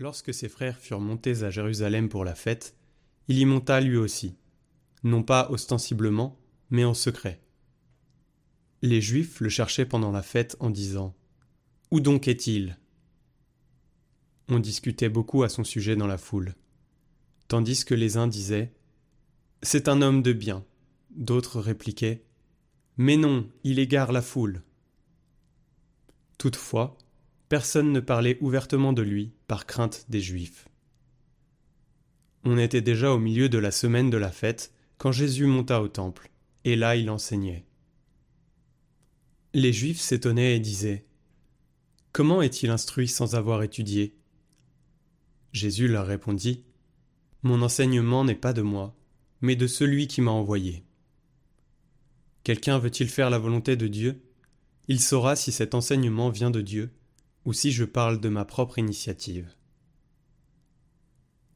Lorsque ses frères furent montés à Jérusalem pour la fête, il y monta lui aussi, non pas ostensiblement, mais en secret. Les Juifs le cherchaient pendant la fête en disant Où donc est-il? On discutait beaucoup à son sujet dans la foule, tandis que les uns disaient C'est un homme de bien, d'autres répliquaient Mais non, il égare la foule. Toutefois, personne ne parlait ouvertement de lui par crainte des Juifs. On était déjà au milieu de la semaine de la fête quand Jésus monta au temple, et là il enseignait. Les Juifs s'étonnaient et disaient Comment est-il instruit sans avoir étudié? Jésus leur répondit Mon enseignement n'est pas de moi, mais de celui qui m'a envoyé. Quelqu'un veut-il faire la volonté de Dieu? Il saura si cet enseignement vient de Dieu ou si je parle de ma propre initiative.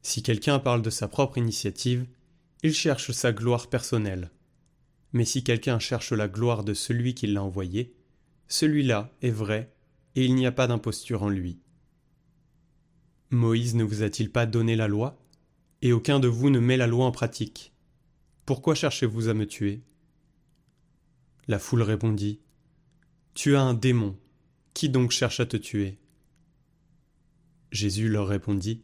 Si quelqu'un parle de sa propre initiative, il cherche sa gloire personnelle. Mais si quelqu'un cherche la gloire de celui qui l'a envoyé, celui-là est vrai, et il n'y a pas d'imposture en lui. Moïse ne vous a-t-il pas donné la loi? Et aucun de vous ne met la loi en pratique. Pourquoi cherchez-vous à me tuer? La foule répondit Tu as un démon. Qui donc cherche à te tuer? Jésus leur répondit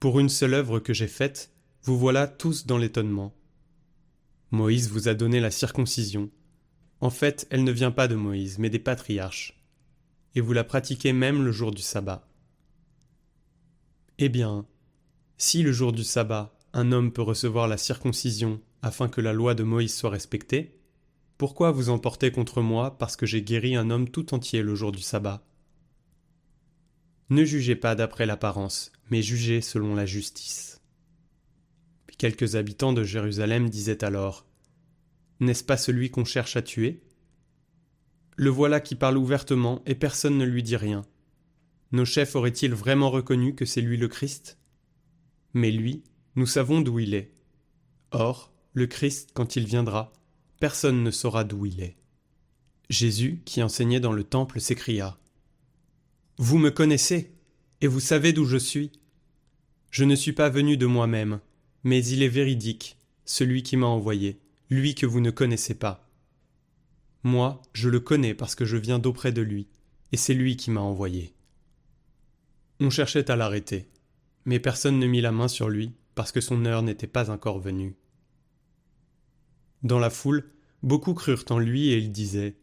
pour une seule œuvre que j'ai faite, vous voilà tous dans l'étonnement. Moïse vous a donné la circoncision. En fait, elle ne vient pas de Moïse, mais des patriarches. Et vous la pratiquez même le jour du sabbat. Eh bien, si le jour du sabbat, un homme peut recevoir la circoncision afin que la loi de Moïse soit respectée, pourquoi vous emportez contre moi parce que j'ai guéri un homme tout entier le jour du sabbat? Ne jugez pas d'après l'apparence, mais jugez selon la justice. quelques habitants de Jérusalem disaient alors N'est-ce pas celui qu'on cherche à tuer? Le voilà qui parle ouvertement et personne ne lui dit rien. Nos chefs auraient-ils vraiment reconnu que c'est lui le Christ? Mais lui, nous savons d'où il est. Or, le Christ, quand il viendra, personne ne saura d'où il est. Jésus, qui enseignait dans le temple, s'écria vous me connaissez, et vous savez d'où je suis. Je ne suis pas venu de moi-même, mais il est véridique, celui qui m'a envoyé, lui que vous ne connaissez pas. Moi, je le connais parce que je viens d'auprès de lui, et c'est lui qui m'a envoyé. On cherchait à l'arrêter, mais personne ne mit la main sur lui parce que son heure n'était pas encore venue. Dans la foule, beaucoup crurent en lui et ils disaient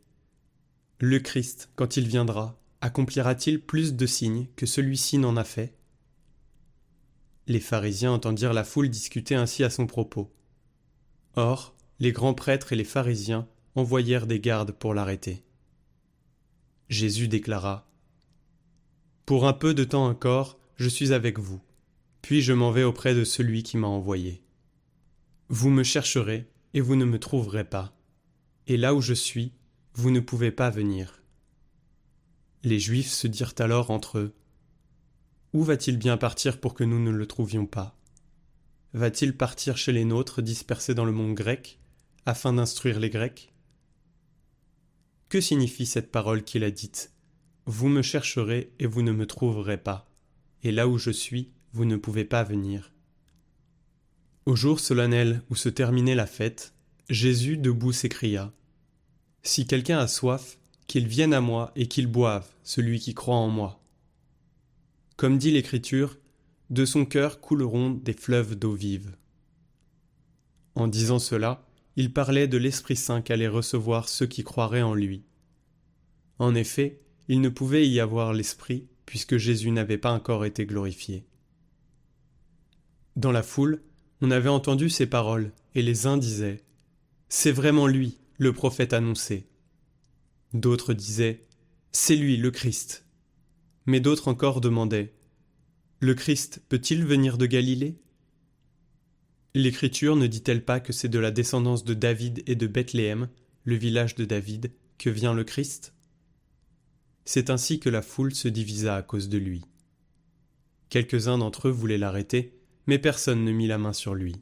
Le Christ, quand il viendra, accomplira-t-il plus de signes que celui-ci n'en a fait? Les pharisiens entendirent la foule discuter ainsi à son propos. Or, les grands prêtres et les pharisiens envoyèrent des gardes pour l'arrêter. Jésus déclara Pour un peu de temps encore, je suis avec vous, puis je m'en vais auprès de celui qui m'a envoyé. Vous me chercherez, et vous ne me trouverez pas, et là où je suis, vous ne pouvez pas venir. Les Juifs se dirent alors entre eux Où va-t-il bien partir pour que nous ne le trouvions pas? Va-t-il partir chez les nôtres dispersés dans le monde grec, afin d'instruire les Grecs? Que signifie cette parole qu'il a dite Vous me chercherez et vous ne me trouverez pas, et là où je suis, vous ne pouvez pas venir. Au jour solennel où se terminait la fête, Jésus debout s'écria Si quelqu'un a soif, qu'il vienne à moi et qu'il boive, celui qui croit en moi. Comme dit l'Écriture, de son cœur couleront des fleuves d'eau vive. En disant cela, il parlait de l'Esprit Saint qu'allaient recevoir ceux qui croiraient en lui. En effet, il ne pouvait y avoir l'Esprit, puisque Jésus n'avait pas encore été glorifié. Dans la foule, on avait entendu ces paroles, et les uns disaient C'est vraiment lui, le prophète annoncé. D'autres disaient C'est lui le Christ. Mais d'autres encore demandaient Le Christ peut-il venir de Galilée? L'Écriture ne dit-elle pas que c'est de la descendance de David et de Bethléem, le village de David, que vient le Christ? C'est ainsi que la foule se divisa à cause de lui. Quelques-uns d'entre eux voulaient l'arrêter, mais personne ne mit la main sur lui.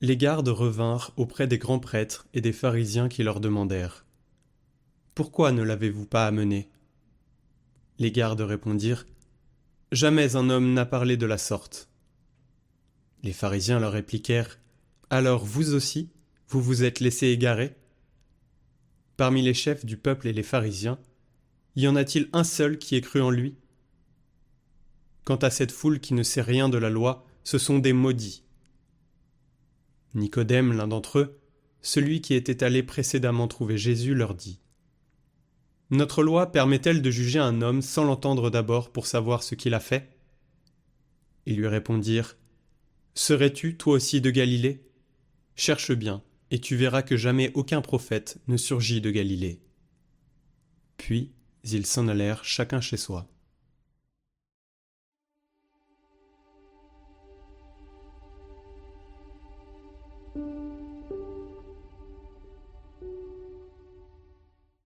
Les gardes revinrent auprès des grands prêtres et des pharisiens qui leur demandèrent Pourquoi ne l'avez-vous pas amené? Les gardes répondirent Jamais un homme n'a parlé de la sorte. Les pharisiens leur répliquèrent Alors vous aussi, vous vous êtes laissé égarer? Parmi les chefs du peuple et les pharisiens, y en a-t-il un seul qui ait cru en lui? Quant à cette foule qui ne sait rien de la loi, ce sont des maudits. Nicodème, l'un d'entre eux, celui qui était allé précédemment trouver Jésus, leur dit Notre loi permet-elle de juger un homme sans l'entendre d'abord pour savoir ce qu'il a fait? Ils lui répondirent Serais-tu, toi aussi, de Galilée? Cherche bien, et tu verras que jamais aucun prophète ne surgit de Galilée. Puis ils s'en allèrent chacun chez soi.